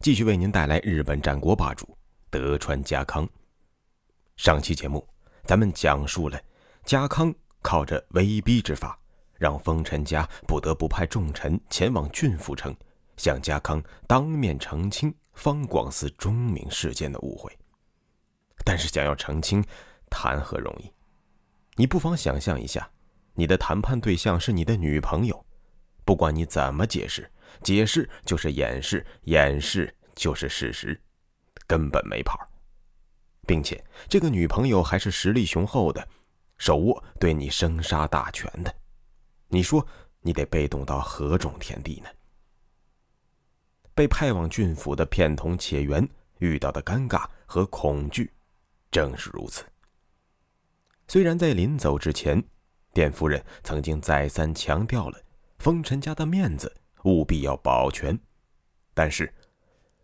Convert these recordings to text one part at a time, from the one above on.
继续为您带来日本战国霸主德川家康。上期节目，咱们讲述了家康靠着威逼之法，让丰臣家不得不派重臣前往郡府城，向家康当面澄清方广寺钟鸣事件的误会。但是，想要澄清，谈何容易？你不妨想象一下，你的谈判对象是你的女朋友，不管你怎么解释。解释就是掩饰，掩饰就是事实，根本没跑。并且这个女朋友还是实力雄厚的，手握对你生杀大权的。你说你得被动到何种田地呢？被派往郡府的片桐且元遇到的尴尬和恐惧，正是如此。虽然在临走之前，店夫人曾经再三强调了丰臣家的面子。务必要保全，但是，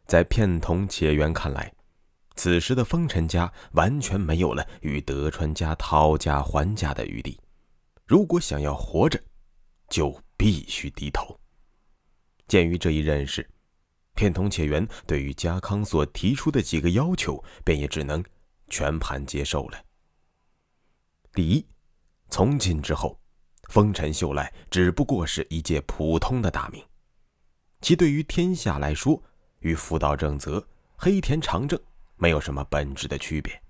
在片桐且元看来，此时的丰臣家完全没有了与德川家讨价还价的余地。如果想要活着，就必须低头。鉴于这一认识，片桐且元对于家康所提出的几个要求，便也只能全盘接受了。第一，从今之后，丰臣秀赖只不过是一介普通的大名。其对于天下来说，与福岛正则、黑田长政没有什么本质的区别。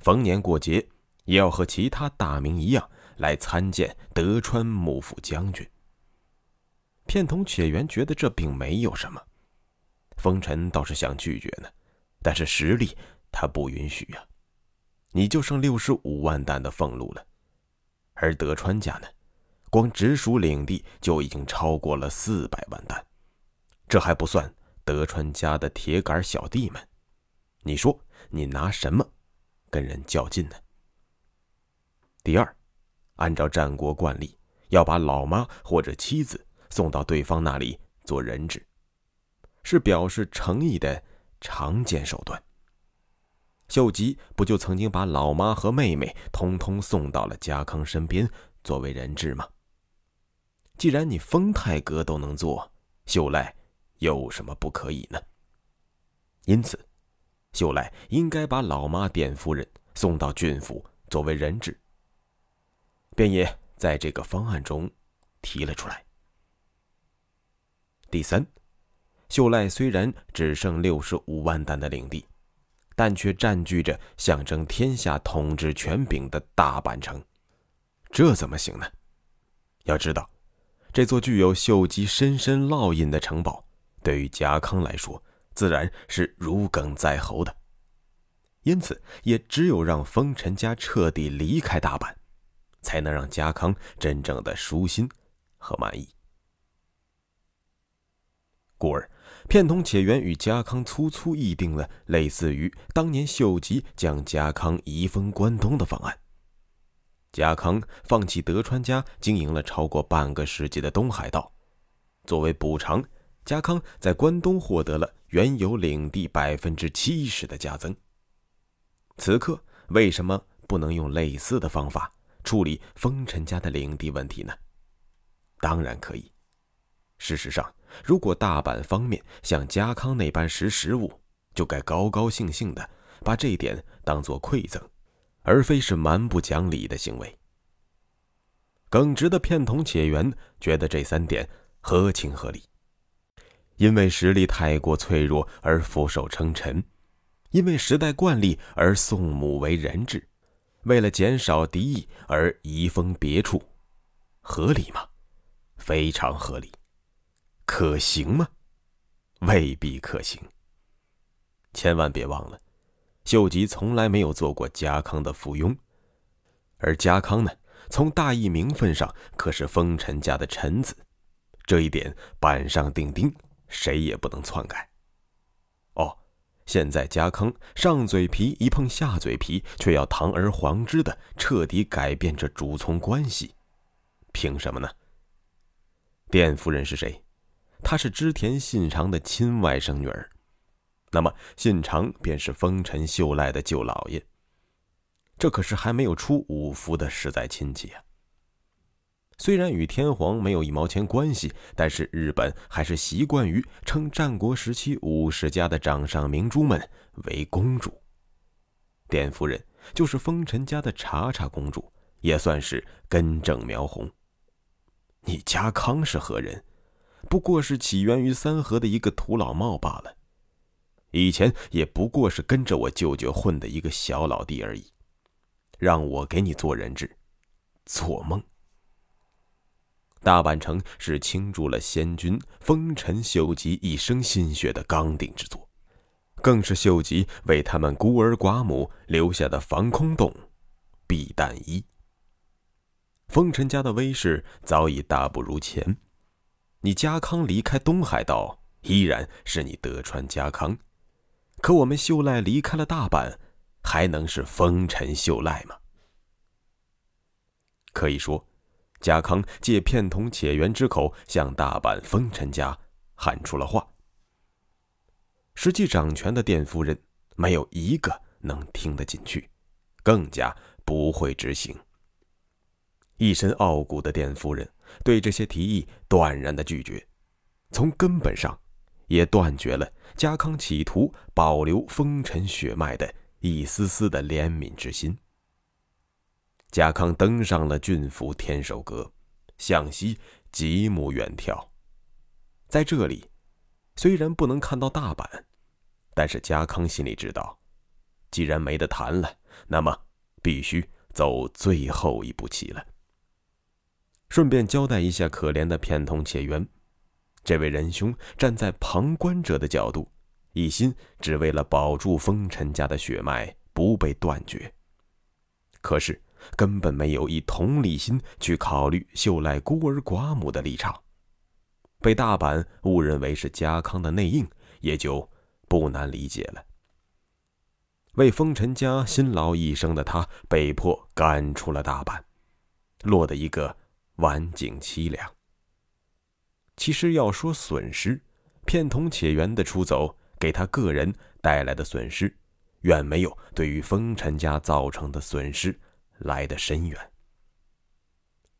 逢年过节，也要和其他大名一样来参见德川幕府将军。片桐且元觉得这并没有什么，丰臣倒是想拒绝呢，但是实力他不允许呀。你就剩六十五万担的俸禄了，而德川家呢，光直属领地就已经超过了四百万担。这还不算德川家的铁杆小弟们，你说你拿什么跟人较劲呢？第二，按照战国惯例，要把老妈或者妻子送到对方那里做人质，是表示诚意的常见手段。秀吉不就曾经把老妈和妹妹通通送到了家康身边作为人质吗？既然你丰太阁都能做，秀赖。有什么不可以呢？因此，秀赖应该把老妈典夫人送到郡府作为人质，便也在这个方案中提了出来。第三，秀赖虽然只剩六十五万担的领地，但却占据着象征天下统治权柄的大阪城，这怎么行呢？要知道，这座具有秀吉深深烙印的城堡。对于家康来说，自然是如鲠在喉的，因此也只有让丰臣家彻底离开大阪，才能让家康真正的舒心和满意。故而，片桐且元与家康粗粗议定了类似于当年秀吉将家康移封关东的方案。家康放弃德川家经营了超过半个世纪的东海道，作为补偿。家康在关东获得了原有领地百分之七十的加增。此刻为什么不能用类似的方法处理丰臣家的领地问题呢？当然可以。事实上，如果大阪方面像家康那般识时务，就该高高兴兴的把这一点当做馈赠，而非是蛮不讲理的行为。耿直的片桐且元觉得这三点合情合理。因为实力太过脆弱而俯首称臣，因为时代惯例而送母为人质，为了减少敌意而移封别处，合理吗？非常合理。可行吗？未必可行。千万别忘了，秀吉从来没有做过家康的附庸，而家康呢，从大义名分上可是丰臣家的臣子，这一点板上钉钉。谁也不能篡改。哦，现在家康上嘴皮一碰下嘴皮，却要堂而皇之的彻底改变这主从关系，凭什么呢？卞夫人是谁？她是织田信长的亲外甥女儿，那么信长便是丰臣秀赖的舅老爷。这可是还没有出五福的实在亲戚啊！虽然与天皇没有一毛钱关系，但是日本还是习惯于称战国时期武士家的掌上明珠们为公主。典夫人就是丰臣家的茶茶公主，也算是根正苗红。你家康是何人？不过是起源于三河的一个土老帽罢了。以前也不过是跟着我舅舅混的一个小老弟而已。让我给你做人质，做梦。大阪城是倾注了先君丰臣秀吉一生心血的钢鼎之作，更是秀吉为他们孤儿寡母留下的防空洞、避弹衣。丰臣家的威势早已大不如前，你家康离开东海道，依然是你德川家康，可我们秀赖离开了大阪。还能是丰臣秀赖吗？可以说，家康借片桐且元之口向大阪丰臣家喊出了话。实际掌权的殿夫人没有一个能听得进去，更加不会执行。一身傲骨的殿夫人对这些提议断然的拒绝，从根本上也断绝了家康企图保留丰臣血脉的。一丝丝的怜悯之心。家康登上了郡府天守阁，向西极目远眺，在这里，虽然不能看到大阪，但是家康心里知道，既然没得谈了，那么必须走最后一步棋了。顺便交代一下可怜的片桐且元，这位仁兄站在旁观者的角度。一心只为了保住丰臣家的血脉不被断绝，可是根本没有以同理心去考虑秀赖孤儿寡母的立场，被大阪误认为是家康的内应，也就不难理解了。为丰臣家辛劳一生的他，被迫赶出了大阪，落得一个晚景凄凉。其实要说损失，片桐且元的出走。给他个人带来的损失，远没有对于丰臣家造成的损失来的深远。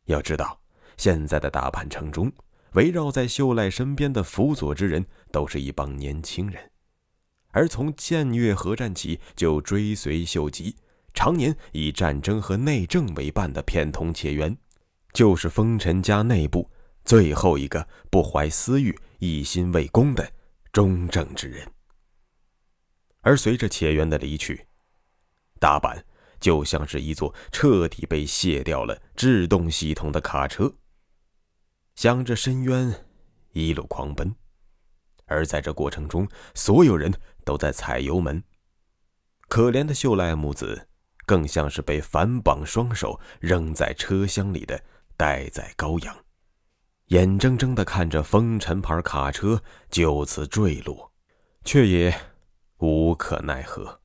要知道，现在的大阪城中，围绕在秀赖身边的辅佐之人，都是一帮年轻人，而从建越合战起就追随秀吉，常年以战争和内政为伴的片桐且元，就是丰臣家内部最后一个不怀私欲、一心为公的。忠正之人，而随着且元的离去，大阪就像是一座彻底被卸掉了制动系统的卡车，向着深渊一路狂奔。而在这过程中，所有人都在踩油门，可怜的秀赖母子更像是被反绑双手扔在车厢里的待宰羔羊。眼睁睁的看着风尘牌卡车就此坠落，却也无可奈何。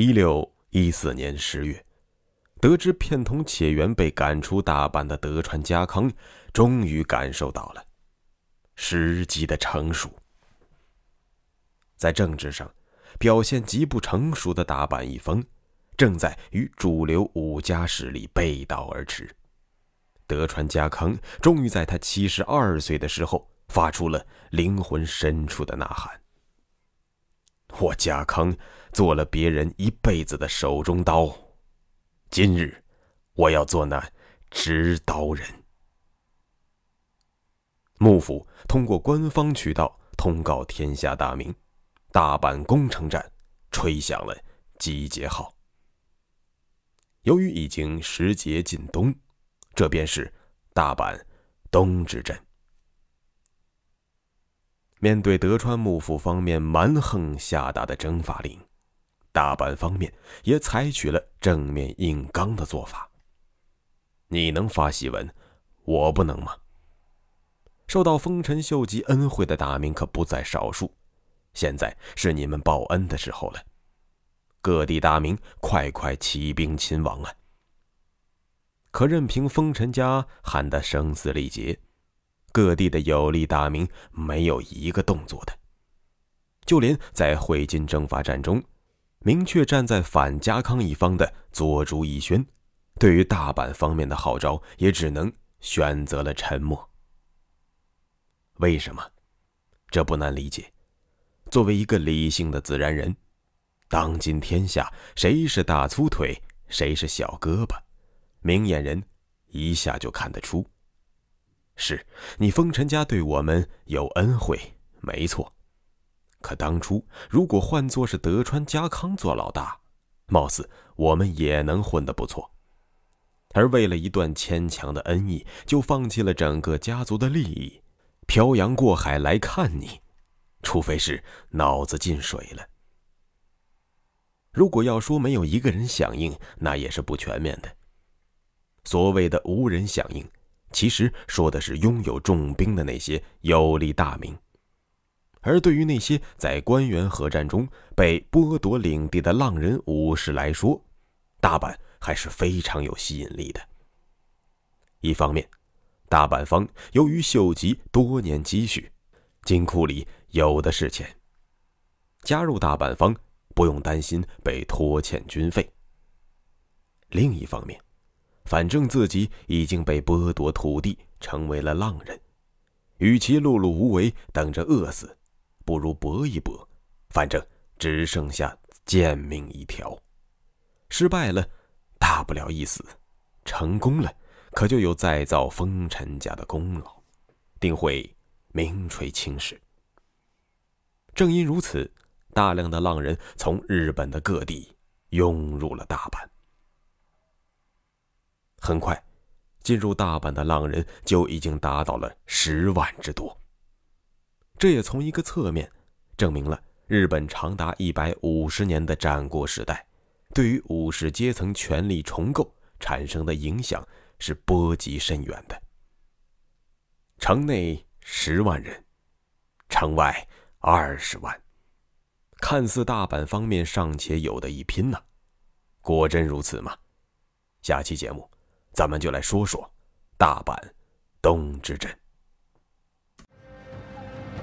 一六一四年十月，得知片桐且元被赶出大阪的德川家康，终于感受到了时机的成熟。在政治上表现极不成熟的大阪一方，正在与主流武家势力背道而驰。德川家康终于在他七十二岁的时候，发出了灵魂深处的呐喊：“我家康做了别人一辈子的手中刀，今日我要做那执刀人。”幕府通过官方渠道通告天下大明，大阪攻城战吹响了集结号。由于已经时节近冬。这便是大阪冬之阵。面对德川幕府方面蛮横下达的征伐令，大阪方面也采取了正面硬刚的做法。你能发檄文，我不能吗？受到丰臣秀吉恩惠的大名可不在少数，现在是你们报恩的时候了。各地大名，快快起兵勤王啊！可任凭风尘家喊得声嘶力竭，各地的有力大名没有一个动作的。就连在会津征伐战中，明确站在反家康一方的左竹义宣，对于大阪方面的号召，也只能选择了沉默。为什么？这不难理解。作为一个理性的自然人。当今天下，谁是大粗腿，谁是小胳膊，明眼人一下就看得出。是你风尘家对我们有恩惠，没错。可当初如果换作是德川家康做老大，貌似我们也能混得不错。而为了一段牵强的恩义，就放弃了整个家族的利益，漂洋过海来看你，除非是脑子进水了。如果要说没有一个人响应，那也是不全面的。所谓的无人响应，其实说的是拥有重兵的那些有力大名。而对于那些在关原合战中被剥夺领地的浪人武士来说，大阪还是非常有吸引力的。一方面，大阪方由于秀吉多年积蓄，金库里有的是钱，加入大阪方。不用担心被拖欠军费。另一方面，反正自己已经被剥夺土地，成为了浪人，与其碌碌无为等着饿死，不如搏一搏，反正只剩下贱命一条。失败了，大不了一死；成功了，可就有再造风尘家的功劳，定会名垂青史。正因如此。大量的浪人从日本的各地涌入了大阪。很快，进入大阪的浪人就已经达到了十万之多。这也从一个侧面证明了日本长达一百五十年的战国时代，对于武士阶层权力重构产生的影响是波及深远的。城内十万人，城外二十万。看似大阪方面尚且有的一拼呢，果真如此吗？下期节目，咱们就来说说大阪东之镇。